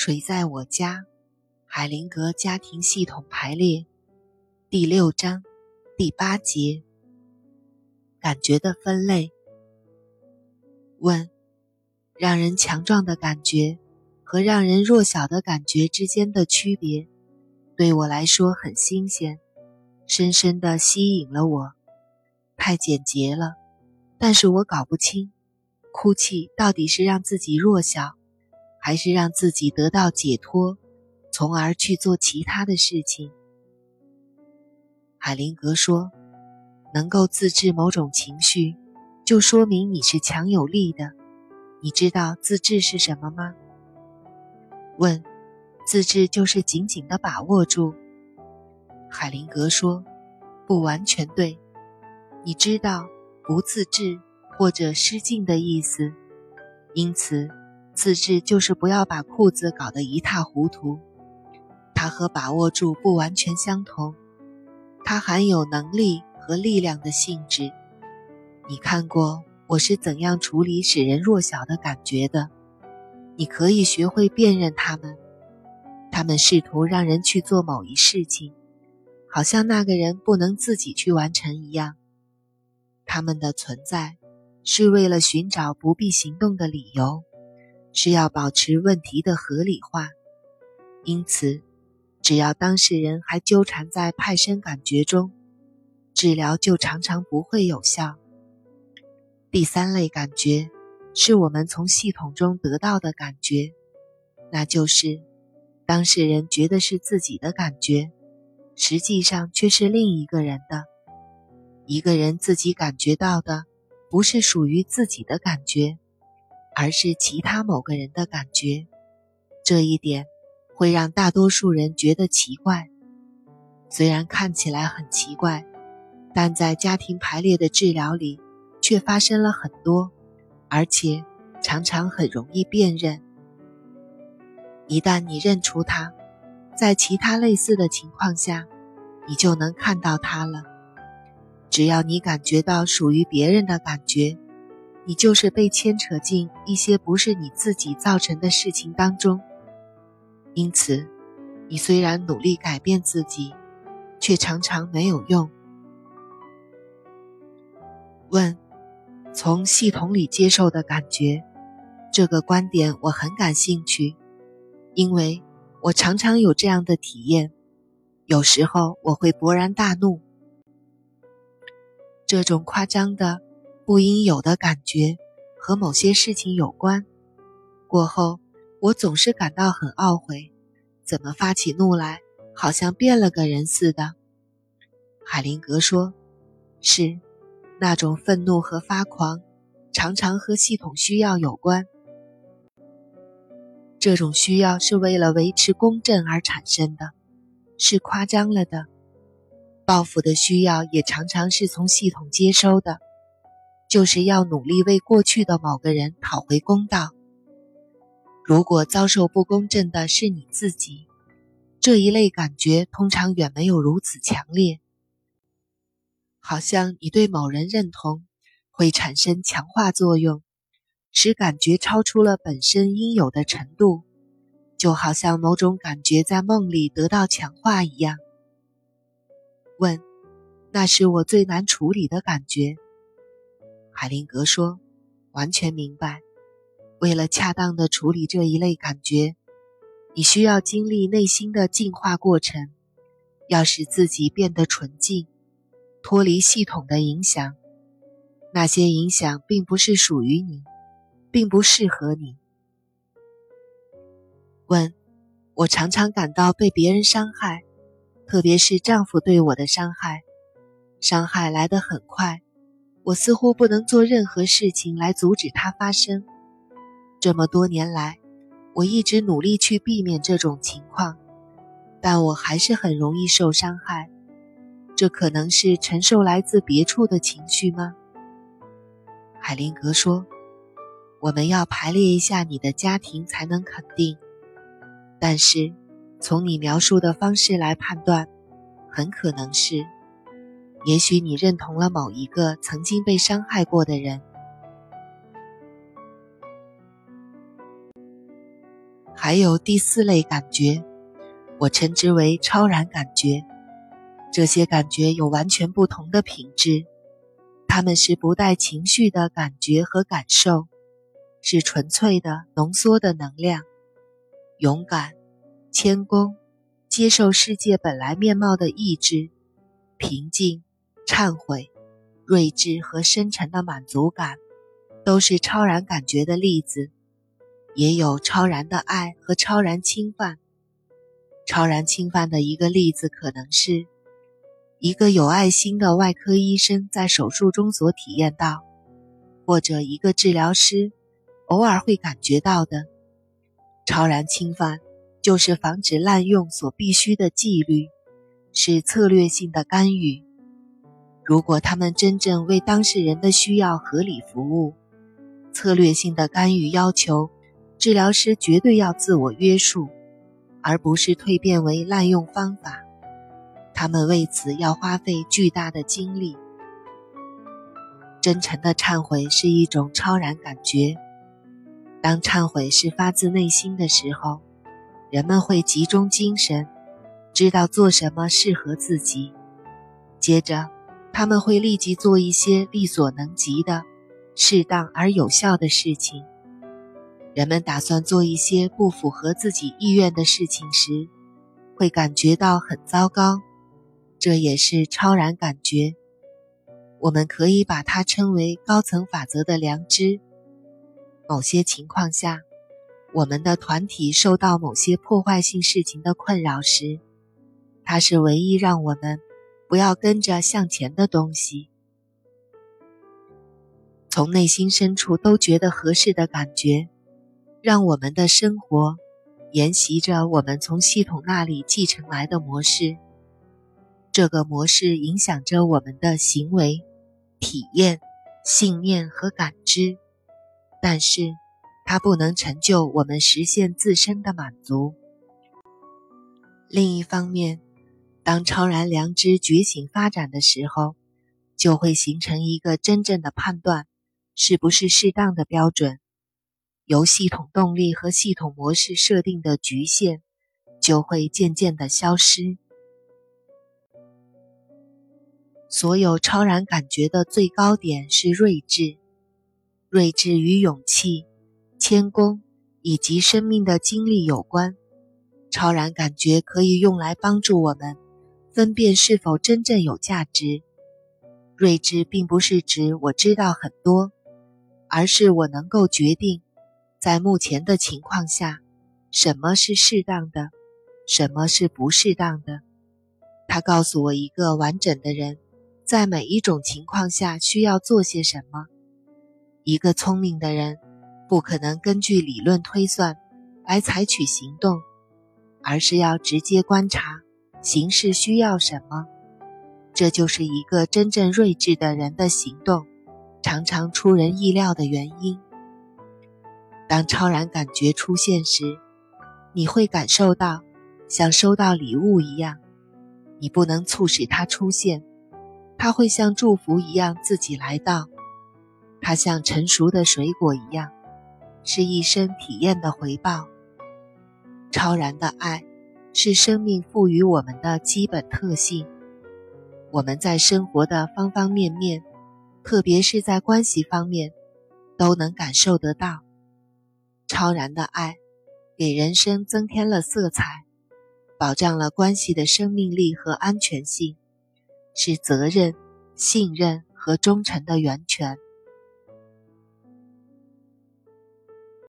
谁在我家？海灵格家庭系统排列第六章第八节。感觉的分类。问：让人强壮的感觉和让人弱小的感觉之间的区别，对我来说很新鲜，深深的吸引了我。太简洁了，但是我搞不清，哭泣到底是让自己弱小，还是让自己得到解脱？从而去做其他的事情。海灵格说：“能够自制某种情绪，就说明你是强有力的。你知道自制是什么吗？”问：“自制就是紧紧的把握住。”海灵格说：“不完全对。你知道不自制或者失禁的意思，因此自制就是不要把裤子搞得一塌糊涂。”它和把握住不完全相同，它含有能力和力量的性质。你看过我是怎样处理使人弱小的感觉的？你可以学会辨认它们。他们试图让人去做某一事情，好像那个人不能自己去完成一样。他们的存在是为了寻找不必行动的理由，是要保持问题的合理化。因此。只要当事人还纠缠在派生感觉中，治疗就常常不会有效。第三类感觉是我们从系统中得到的感觉，那就是当事人觉得是自己的感觉，实际上却是另一个人的。一个人自己感觉到的不是属于自己的感觉，而是其他某个人的感觉。这一点。会让大多数人觉得奇怪，虽然看起来很奇怪，但在家庭排列的治疗里却发生了很多，而且常常很容易辨认。一旦你认出它，在其他类似的情况下，你就能看到它了。只要你感觉到属于别人的感觉，你就是被牵扯进一些不是你自己造成的事情当中。因此，你虽然努力改变自己，却常常没有用。问：从系统里接受的感觉，这个观点我很感兴趣，因为我常常有这样的体验。有时候我会勃然大怒，这种夸张的、不应有的感觉和某些事情有关。过后。我总是感到很懊悔，怎么发起怒来，好像变了个人似的。海灵格说：“是，那种愤怒和发狂，常常和系统需要有关。这种需要是为了维持公正而产生的，是夸张了的。报复的需要也常常是从系统接收的，就是要努力为过去的某个人讨回公道。”如果遭受不公正的是你自己，这一类感觉通常远没有如此强烈。好像你对某人认同，会产生强化作用，使感觉超出了本身应有的程度，就好像某种感觉在梦里得到强化一样。问：那是我最难处理的感觉。海灵格说：完全明白。为了恰当的处理这一类感觉，你需要经历内心的净化过程，要使自己变得纯净，脱离系统的影响。那些影响并不是属于你，并不适合你。问：我常常感到被别人伤害，特别是丈夫对我的伤害，伤害来得很快，我似乎不能做任何事情来阻止它发生。这么多年来，我一直努力去避免这种情况，但我还是很容易受伤害。这可能是承受来自别处的情绪吗？海灵格说：“我们要排列一下你的家庭才能肯定，但是从你描述的方式来判断，很可能是，也许你认同了某一个曾经被伤害过的人。”还有第四类感觉，我称之为超然感觉。这些感觉有完全不同的品质，它们是不带情绪的感觉和感受，是纯粹的浓缩的能量。勇敢、谦恭、接受世界本来面貌的意志、平静、忏悔、睿智和深沉的满足感，都是超然感觉的例子。也有超然的爱和超然侵犯。超然侵犯的一个例子可能是。一个有爱心的外科医生在手术中所体验到，或者一个治疗师偶尔会感觉到的超然侵犯，就是防止滥用所必须的纪律，是策略性的干预。如果他们真正为当事人的需要合理服务，策略性的干预要求治疗师绝对要自我约束，而不是蜕变为滥用方法。他们为此要花费巨大的精力。真诚的忏悔是一种超然感觉。当忏悔是发自内心的时候，人们会集中精神，知道做什么适合自己。接着，他们会立即做一些力所能及的、适当而有效的事情。人们打算做一些不符合自己意愿的事情时，会感觉到很糟糕。这也是超然感觉，我们可以把它称为高层法则的良知。某些情况下，我们的团体受到某些破坏性事情的困扰时，它是唯一让我们不要跟着向前的东西。从内心深处都觉得合适的感觉，让我们的生活沿袭着我们从系统那里继承来的模式。这个模式影响着我们的行为、体验、信念和感知，但是它不能成就我们实现自身的满足。另一方面，当超然良知觉醒发展的时候，就会形成一个真正的判断是不是适当的标准。由系统动力和系统模式设定的局限就会渐渐的消失。所有超然感觉的最高点是睿智，睿智与勇气、谦恭以及生命的经历有关。超然感觉可以用来帮助我们分辨是否真正有价值。睿智并不是指我知道很多，而是我能够决定，在目前的情况下，什么是适当的，什么是不适当的。它告诉我一个完整的人。在每一种情况下需要做些什么？一个聪明的人不可能根据理论推算来采取行动，而是要直接观察形势需要什么。这就是一个真正睿智的人的行动常常出人意料的原因。当超然感觉出现时，你会感受到像收到礼物一样，你不能促使它出现。它会像祝福一样自己来到，它像成熟的水果一样，是一生体验的回报。超然的爱是生命赋予我们的基本特性，我们在生活的方方面面，特别是在关系方面，都能感受得到。超然的爱给人生增添了色彩，保障了关系的生命力和安全性。是责任、信任和忠诚的源泉。